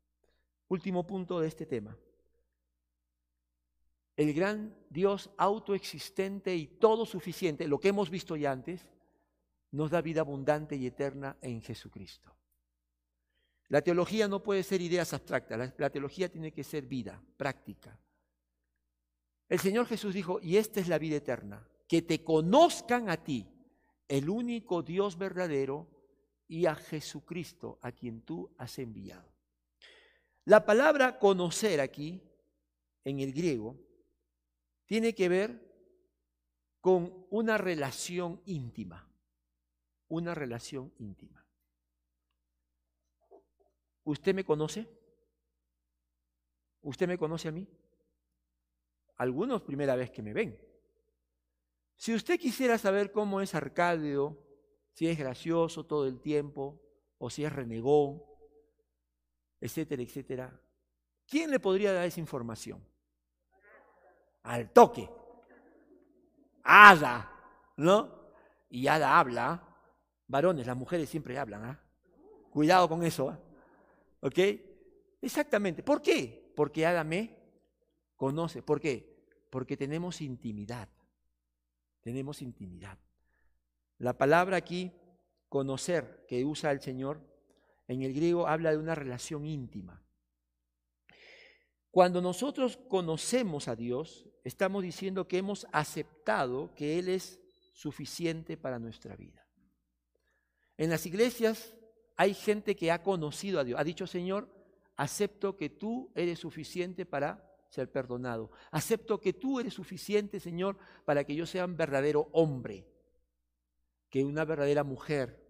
Último punto de este tema. El gran Dios autoexistente y todo suficiente, lo que hemos visto ya antes, nos da vida abundante y eterna en Jesucristo. La teología no puede ser ideas abstractas, la, teología tiene que ser vida, práctica. El Señor Jesús dijo, y esta es la vida eterna, que te conozcan a ti, el único Dios verdadero, y a Jesucristo, a quien tú has enviado. La palabra conocer aquí, en el griego, tiene que ver con una relación íntima, una relación íntima. ¿Usted me conoce? ¿Usted me conoce a mí? Algunos primera vez que me ven. Si usted quisiera saber cómo es Arcadio, si es gracioso todo el tiempo o si es renegón, etcétera, etcétera, ¿quién le podría dar esa información? Al toque. Ada, ¿no? Y Ada habla. Varones, las mujeres siempre hablan, ¿ah? Cuidado con eso, ¿ah? ¿Ok? Exactamente. ¿Por qué? Porque Ada me conoce. ¿Por qué? Porque tenemos intimidad. Tenemos intimidad. La palabra aquí, conocer, que usa el Señor, en el griego habla de una relación íntima. Cuando nosotros conocemos a Dios, estamos diciendo que hemos aceptado que Él es suficiente para nuestra vida. En las iglesias hay gente que ha conocido a Dios, ha dicho, Señor, acepto que tú eres suficiente para ser perdonado. Acepto que tú eres suficiente, Señor, para que yo sea un verdadero hombre, que una verdadera mujer.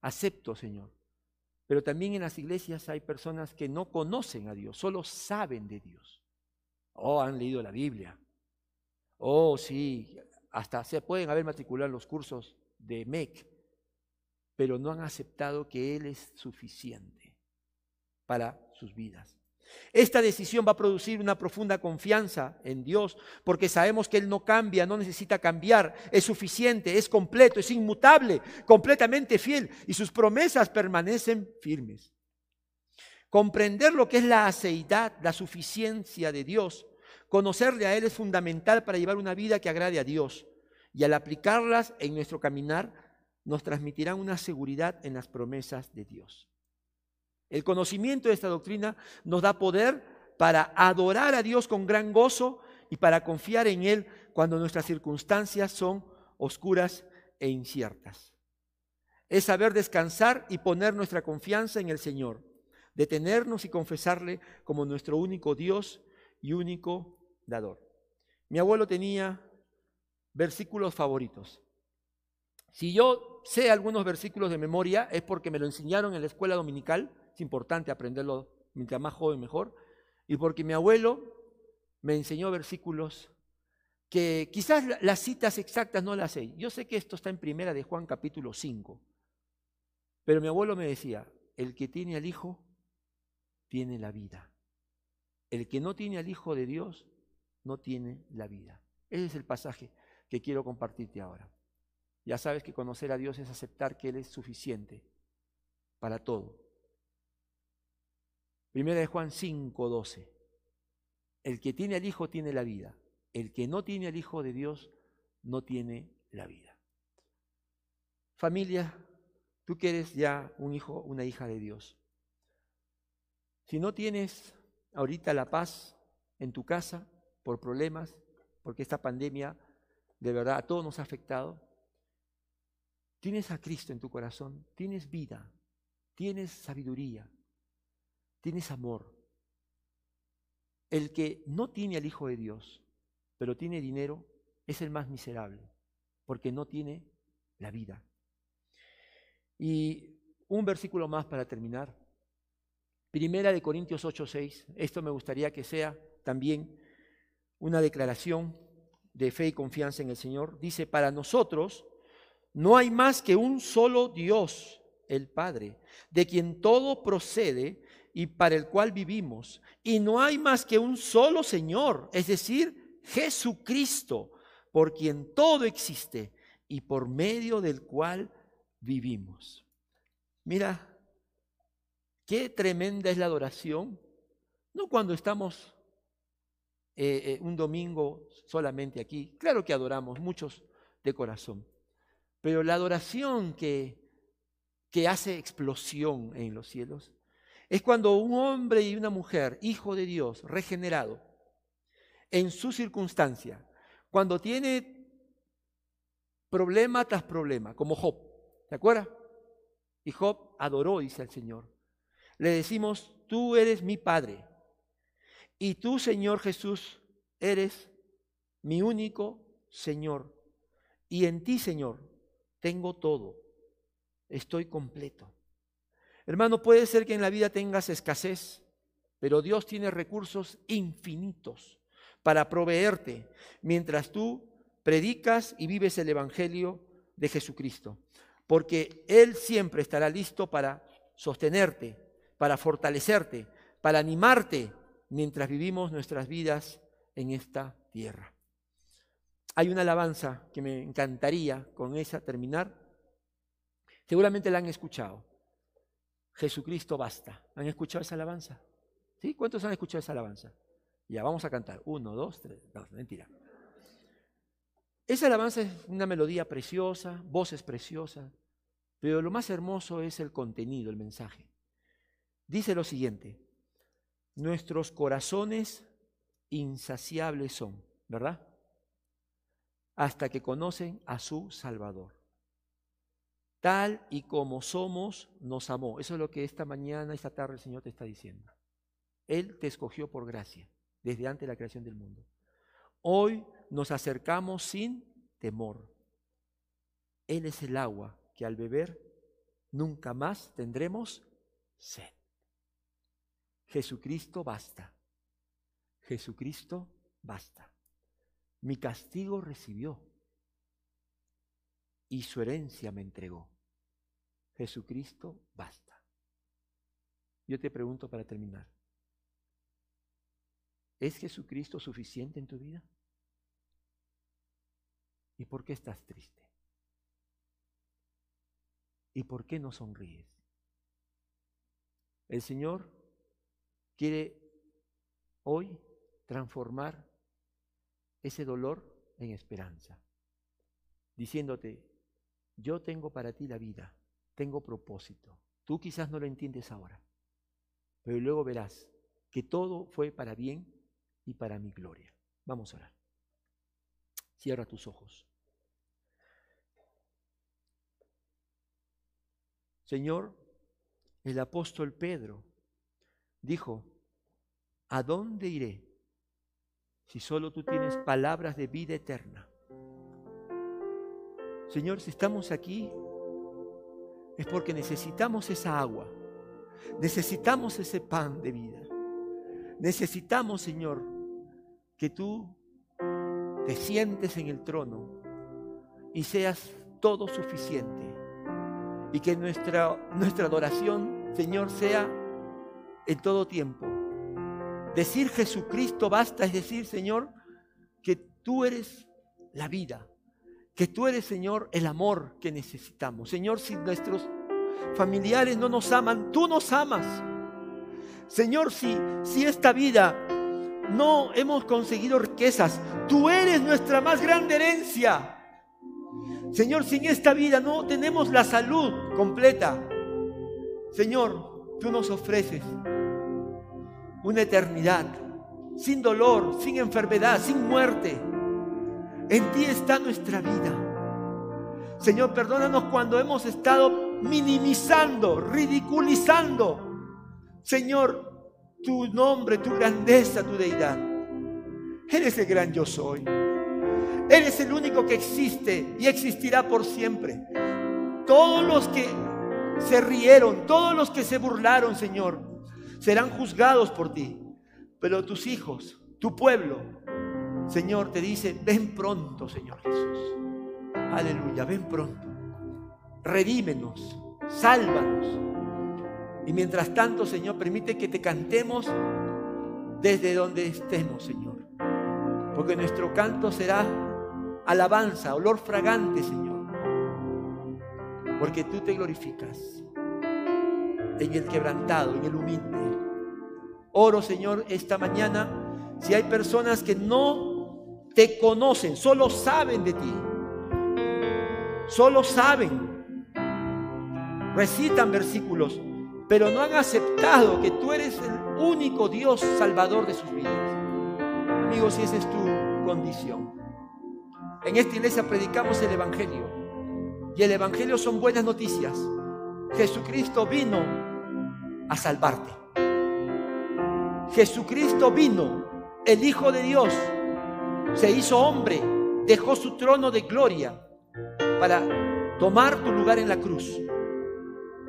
Acepto, Señor. Pero también en las iglesias hay personas que no conocen a Dios, solo saben de Dios. Oh, han leído la Biblia. Oh, sí, hasta se pueden haber matriculado en los cursos de MEC, pero no han aceptado que Él es suficiente para sus vidas. Esta decisión va a producir una profunda confianza en Dios, porque sabemos que Él no cambia, no necesita cambiar, es suficiente, es completo, es inmutable, completamente fiel, y sus promesas permanecen firmes. Comprender lo que es la aceidad, la suficiencia de Dios, conocerle a Él es fundamental para llevar una vida que agrade a Dios, y al aplicarlas en nuestro caminar, nos transmitirán una seguridad en las promesas de Dios. El conocimiento de esta doctrina nos da poder para adorar a Dios con gran gozo y para confiar en Él cuando nuestras circunstancias son oscuras e inciertas. Es saber descansar y poner nuestra confianza en el Señor, detenernos y confesarle como nuestro único Dios y único dador. Mi abuelo tenía versículos favoritos. Si yo sé algunos versículos de memoria es porque me lo enseñaron en la escuela dominical es importante aprenderlo mientras más joven mejor, y porque mi abuelo me enseñó versículos que quizás las citas exactas no las sé. Yo sé que esto está en primera de Juan capítulo 5, pero mi abuelo me decía, el que tiene al Hijo, tiene la vida. El que no tiene al Hijo de Dios, no tiene la vida. Ese es el pasaje que quiero compartirte ahora. Ya sabes que conocer a Dios es aceptar que Él es suficiente para todo. Primera de Juan 5, 12. El que tiene al Hijo tiene la vida. El que no tiene al Hijo de Dios no tiene la vida. Familia, tú que eres ya un hijo, una hija de Dios. Si no tienes ahorita la paz en tu casa por problemas, porque esta pandemia de verdad a todos nos ha afectado, tienes a Cristo en tu corazón, tienes vida, tienes sabiduría, tienes amor. El que no tiene al Hijo de Dios, pero tiene dinero, es el más miserable, porque no tiene la vida. Y un versículo más para terminar. Primera de Corintios 8:6. Esto me gustaría que sea también una declaración de fe y confianza en el Señor. Dice, para nosotros no hay más que un solo Dios, el Padre, de quien todo procede y para el cual vivimos. Y no hay más que un solo Señor, es decir, Jesucristo, por quien todo existe y por medio del cual vivimos. Mira, qué tremenda es la adoración. No cuando estamos eh, eh, un domingo solamente aquí. Claro que adoramos, muchos de corazón. Pero la adoración que, que hace explosión en los cielos es cuando un hombre y una mujer, hijo de Dios, regenerado, en su circunstancia, cuando tiene problema tras problema, como Job, ¿te acuerdas? Y Job adoró, dice al Señor. Le decimos, tú eres mi Padre. Y tú, Señor Jesús, eres mi único Señor. Y en ti, Señor, tengo todo. Estoy completo. Hermano, puede ser que en la vida tengas escasez, pero Dios tiene recursos infinitos para proveerte mientras tú predicas y vives el Evangelio de Jesucristo. Porque Él siempre estará listo para sostenerte, para fortalecerte, para animarte mientras vivimos nuestras vidas en esta tierra. Hay una alabanza que me encantaría con esa terminar. Seguramente la han escuchado. Jesucristo basta. ¿Han escuchado esa alabanza? ¿Sí? ¿Cuántos han escuchado esa alabanza? Ya, vamos a cantar. Uno, dos, tres. Mentira. Esa alabanza es una melodía preciosa, voces preciosas, pero lo más hermoso es el contenido, el mensaje. Dice lo siguiente, nuestros corazones insaciables son, ¿verdad? Hasta que conocen a su Salvador tal y como somos, nos amó. Eso es lo que esta mañana, esta tarde el Señor te está diciendo. Él te escogió por gracia, desde antes de la creación del mundo. Hoy nos acercamos sin temor. Él es el agua que al beber nunca más tendremos sed. Jesucristo basta. Jesucristo basta. Mi castigo recibió y su herencia me entregó. Jesucristo basta. Yo te pregunto para terminar, ¿Es Jesucristo suficiente en tu vida? ¿Y por qué estás triste? ¿Y por qué no sonríes? El Señor quiere hoy transformar ese dolor en esperanza, diciéndote, yo tengo para ti la vida, tengo propósito. Tú quizás no lo entiendes ahora, pero luego verás que todo fue para bien y para mi gloria. Vamos a orar. Cierra tus ojos. Señor, el apóstol Pedro dijo, ¿a dónde iré si solo tú tienes palabras de vida eterna? Señor, si estamos aquí es porque necesitamos esa agua, necesitamos ese pan de vida. Necesitamos, Señor, que tú te sientes en el trono y seas todo suficiente y que nuestra, nuestra adoración, Señor, sea en todo tiempo. Decir Jesucristo basta, es decir, Señor, que tú eres la vida, que tú eres, Señor, el amor que necesitamos. Señor, si nuestros familiares no nos aman, tú nos amas. Señor, si, si esta vida no hemos conseguido riquezas, tú eres nuestra más grande herencia. Señor, si en esta vida no tenemos la salud completa, Señor, tú nos ofreces una eternidad sin dolor, sin enfermedad, sin muerte. En ti está nuestra vida. Señor, perdónanos cuando hemos estado minimizando, ridiculizando, Señor, tu nombre, tu grandeza, tu deidad. Eres el gran yo soy. Eres el único que existe y existirá por siempre. Todos los que se rieron, todos los que se burlaron, Señor, serán juzgados por ti. Pero tus hijos, tu pueblo, Señor, te dice, ven pronto, Señor Jesús. Aleluya, ven pronto. Redímenos, sálvanos. Y mientras tanto, Señor, permite que te cantemos desde donde estemos, Señor. Porque nuestro canto será alabanza, olor fragante, Señor. Porque tú te glorificas en el quebrantado, en el humilde. Oro, Señor, esta mañana, si hay personas que no te conocen, solo saben de ti, solo saben, recitan versículos, pero no han aceptado que tú eres el único Dios salvador de sus vidas. Amigos, si esa es tu condición. En esta iglesia predicamos el Evangelio. Y el Evangelio son buenas noticias. Jesucristo vino a salvarte. Jesucristo vino, el Hijo de Dios, se hizo hombre, dejó su trono de gloria para tomar tu lugar en la cruz,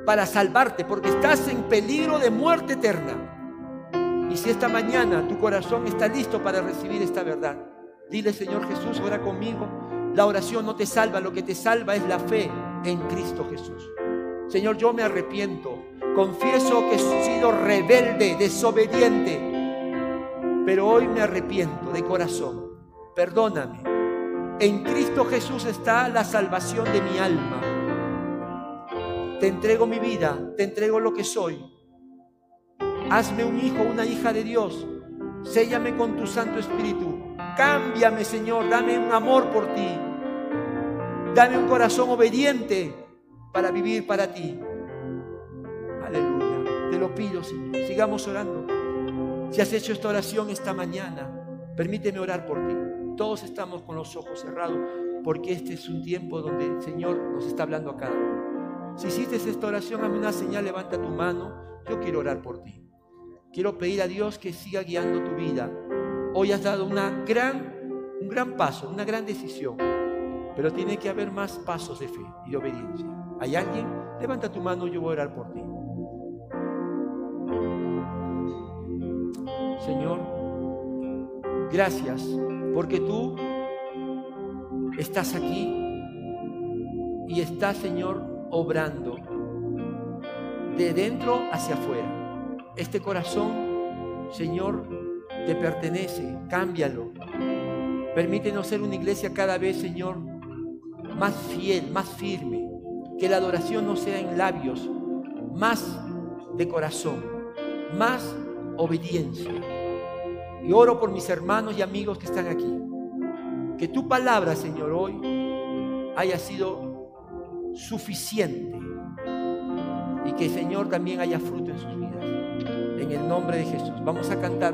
para salvarte, porque estás en peligro de muerte eterna. Y si esta mañana tu corazón está listo para recibir esta verdad, Dile, Señor Jesús, ora conmigo. La oración no te salva, lo que te salva es la fe en Cristo Jesús. Señor, yo me arrepiento. Confieso que he sido rebelde, desobediente. Pero hoy me arrepiento de corazón. Perdóname. En Cristo Jesús está la salvación de mi alma. Te entrego mi vida, te entrego lo que soy. Hazme un hijo, una hija de Dios. Séllame con tu Santo Espíritu Cámbiame, Señor, dame un amor por ti. Dame un corazón obediente para vivir para ti. Aleluya. Te lo pido, Señor. Sigamos orando. Si has hecho esta oración esta mañana, permíteme orar por ti. Todos estamos con los ojos cerrados porque este es un tiempo donde el Señor nos está hablando a cada uno. Si hiciste esta oración, hazme una señal, levanta tu mano. Yo quiero orar por ti. Quiero pedir a Dios que siga guiando tu vida Hoy has dado una gran, un gran paso, una gran decisión, pero tiene que haber más pasos de fe y de obediencia. ¿Hay alguien? Levanta tu mano, yo voy a orar por ti. Señor, gracias porque tú estás aquí y estás, Señor, obrando de dentro hacia afuera. Este corazón, Señor, te pertenece, cámbialo. Permítenos ser una iglesia cada vez, Señor, más fiel, más firme. Que la adoración no sea en labios, más de corazón, más obediencia. Y oro por mis hermanos y amigos que están aquí. Que tu palabra, Señor, hoy haya sido suficiente. Y que, Señor, también haya fruto en sus vidas. En el nombre de Jesús. Vamos a cantar.